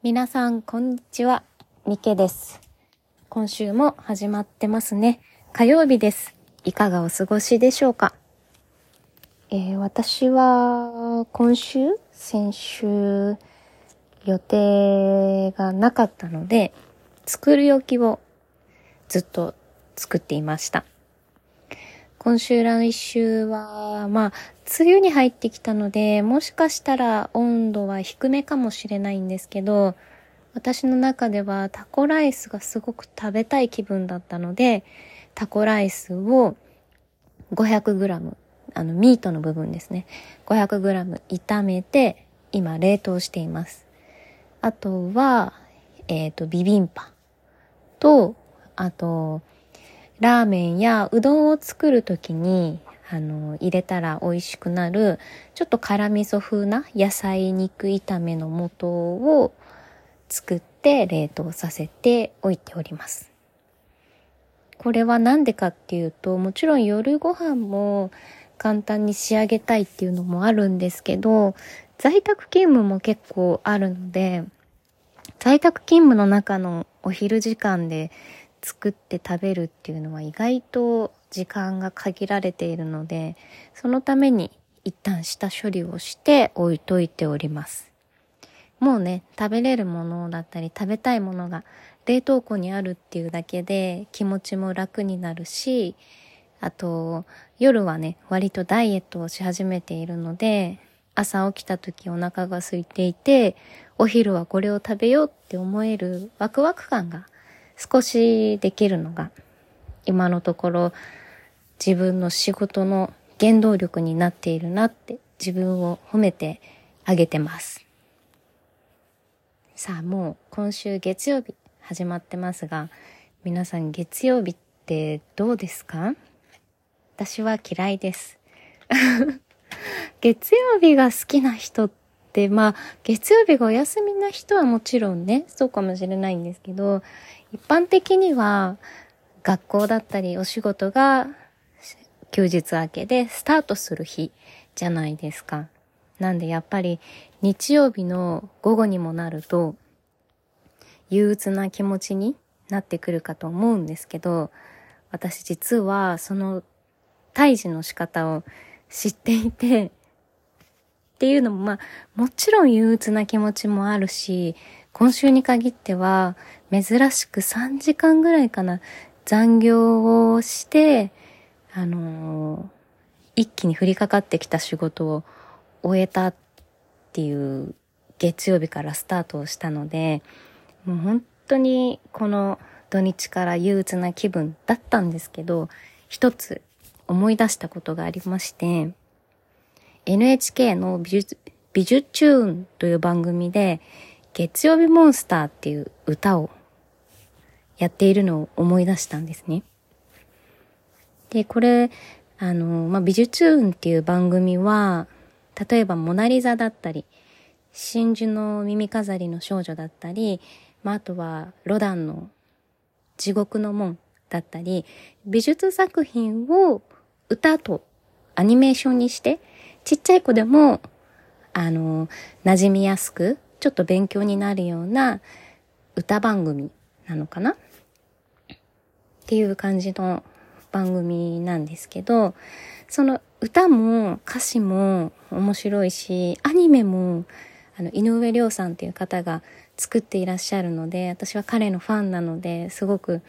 皆さん、こんにちは。みけです。今週も始まってますね。火曜日です。いかがお過ごしでしょうか？えー私は、今週、先週、予定がなかったので、作り置きをずっと作っていました。今週来週は、まあ、梅雨に入ってきたので、もしかしたら温度は低めかもしれないんですけど、私の中ではタコライスがすごく食べたい気分だったので、タコライスを 500g、あの、ミートの部分ですね。500g 炒めて、今冷凍しています。あとは、えっ、と、ビビンパと、あと、ラーメンやうどんを作るときに、あの、入れたら美味しくなる、ちょっと辛味噌風な野菜肉炒めの素を作って冷凍させておいております。これはなんでかっていうと、もちろん夜ご飯も簡単に仕上げたいっていうのもあるんですけど、在宅勤務も結構あるので、在宅勤務の中のお昼時間で作って食べるっていうのは意外と時間が限られているので、そのために一旦下処理をして置いといております。もうね、食べれるものだったり食べたいものが冷凍庫にあるっていうだけで気持ちも楽になるし、あと夜はね、割とダイエットをし始めているので、朝起きた時お腹が空いていて、お昼はこれを食べようって思えるワクワク感が少しできるのが今のところ自分の仕事の原動力になっているなって自分を褒めてあげてます。さあもう今週月曜日始まってますが皆さん月曜日ってどうですか？私は嫌いです。月曜日が好きな人って、まあ、月曜日がお休みな人はもちろんね、そうかもしれないんですけど、一般的には学校だったりお仕事が休日明けでスタートする日じゃないですか。なんでやっぱり日曜日の午後にもなると憂鬱な気持ちになってくるかと思うんですけど、私実はその退治の仕方を知っていて、っていうのもまあ、もちろん憂鬱な気持ちもあるし、今週に限っては珍しく3時間ぐらいかな、残業をして、あのー一気に降りかかってきた仕事を終えたっていう月曜日からスタートをしたので、もう本当にこの土日から憂鬱な気分だったんですけど、一つ思い出したことがありまして、NHK の美術、美術チューンという番組で、月曜日モンスターっていう歌をやっているのを思い出したんですね。で、これ、あの、まあ、美術チューンっていう番組は、例えばモナリザだったり、真珠の耳飾りの少女だったり、まあ、あとはロダンの地獄の門だったり、美術作品を歌とアニメーションにして、ちっちゃい子でも、あの、馴染みやすく、ちょっと勉強になるような歌番組なのかな？っていう感じの番組なんですけど、その歌も歌詞も面白いし、アニメも、あの、井上涼さんっていう方が作っていらっしゃるので、私は彼のファンなので、すごく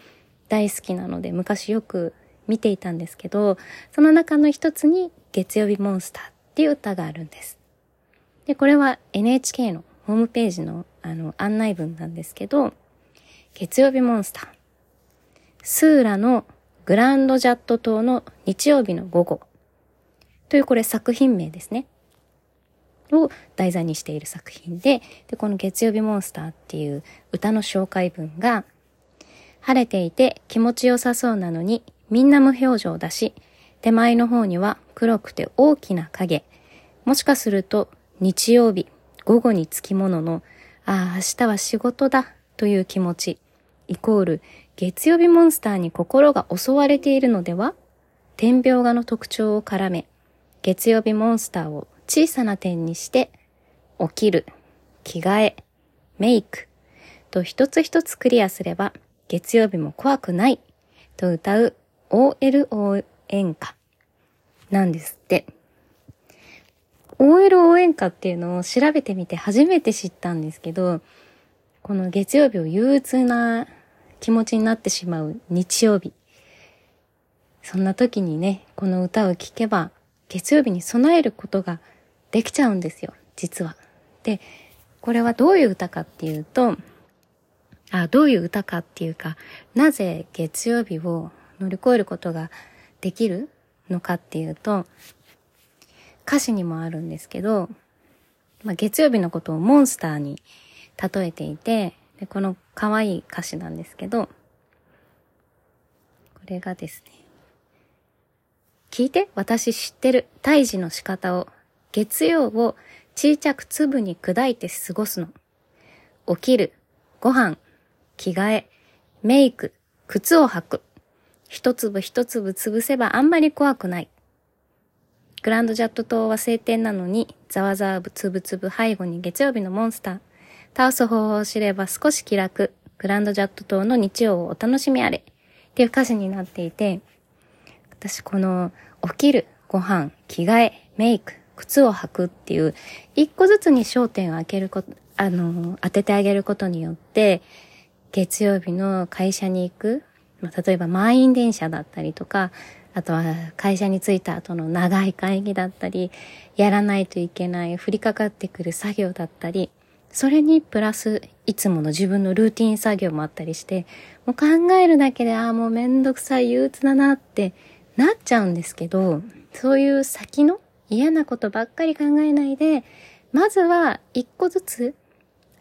大好きなので、昔よく見ていたんですけど、その中の一つに、月曜日モンスターっていう歌があるんです。で、これは NHK のホームページのあの案内文なんですけど、月曜日モンスター。スーラのグランドジャット島の日曜日の午後。というこれ作品名ですね。を題材にしている作品で、で、この月曜日モンスターっていう歌の紹介文が、晴れていて気持ちよさそうなのにみんな無表情だし、手前の方には黒くて大きな影。もしかすると日曜日午後につきものの、ああ、明日は仕事だという気持ち、イコール月曜日モンスターに心が襲われているのでは？点描画の特徴を絡め、月曜日モンスターを小さな点にして、起きる、着替え、メイク。と一つ一つクリアすれば月曜日も怖くないと歌う OLO 演歌なんですって。OLO 演歌っていうのを調べてみて初めて知ったんですけど、この月曜日を憂鬱な気持ちになってしまう日曜日。そんな時にね、この歌を聴けば月曜日に備えることができちゃうんですよ、実は。で、これはどういう歌かっていうと、あ、どういう歌かっていうか、なぜ月曜日を乗り越えることができるのかっていうと、歌詞にもあるんですけど、まあ、月曜日のことをモンスターに例えていて、でこの可愛い歌詞なんですけど、これがですね、聞いて私知ってる胎児の仕方を月曜を小さく粒に砕いて過ごすの。起きる、ご飯、着替え、メイク、靴を履く。一粒一粒潰せばあんまり怖くない。グランドジャット島は晴天なのに、ざわざわぶつぶつぶ背後に月曜日のモンスター。倒す方法を知れば少し気楽。グランドジャット島の日曜をお楽しみあれ。っていう歌詞になっていて、私この起きる、ご飯、着替え、メイク、靴を履くっていう、一個ずつに焦点を当てること、あの、当ててあげることによって、月曜日の会社に行く、まあ、例えば満員電車だったりとか、あとは会社に着いた後の長い会議だったり、やらないといけない降りかかってくる作業だったり、それにプラスいつもの自分のルーティン作業もあったりして、もう考えるだけで、ああ、もうめんどくさい憂鬱だなってなっちゃうんですけど、そういう先の嫌なことばっかり考えないで、まずは一個ずつ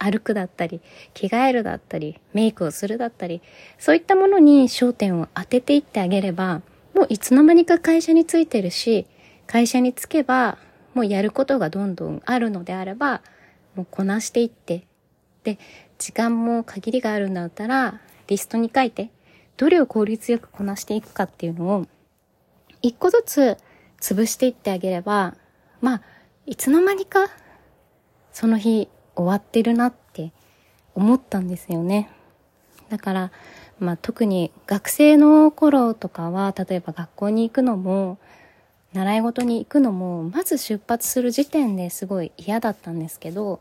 歩くだったり、着替えるだったり、メイクをするだったり、そういったものに焦点を当てていってあげれば、もういつの間にか会社についてるし、会社に着けば、もうやることがどんどんあるのであれば、もうこなしていって、で、時間も限りがあるんだったら、リストに書いて、どれを効率よくこなしていくかっていうのを、一個ずつ潰していってあげれば、まあ、いつの間にか、その日終わってるなって思ったんですよね。だから、まあ特に学生の頃とかは、例えば学校に行くのも、習い事に行くのも、まず出発する時点ですごい嫌だったんですけど、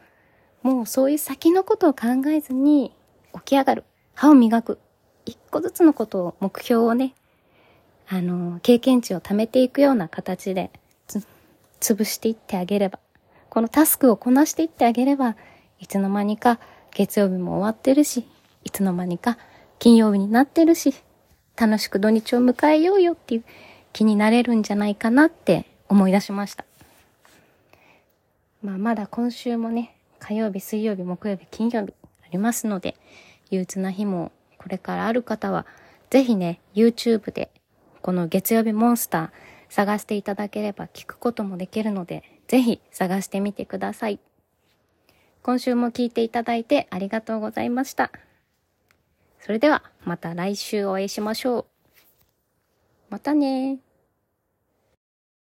もうそういう先のことを考えずに起き上がる。歯を磨く。一個ずつのことを、目標をね、あの、経験値を貯めていくような形でつ、潰していってあげれば、このタスクをこなしていってあげれば、いつの間にか月曜日も終わってるし、いつの間にか金曜日になってるし、楽しく土日を迎えようよっていう気になれるんじゃないかなって思い出しました。まあまだ今週もね、火曜日、水曜日、木曜日、金曜日ありますので、憂鬱な日もこれからある方は、ぜひね、YouTube でこの月曜日モンスター探していただければ聞くこともできるので、ぜひ探してみてください。今週も聞いていただいてありがとうございました。それではまた来週お会いしましょう。またね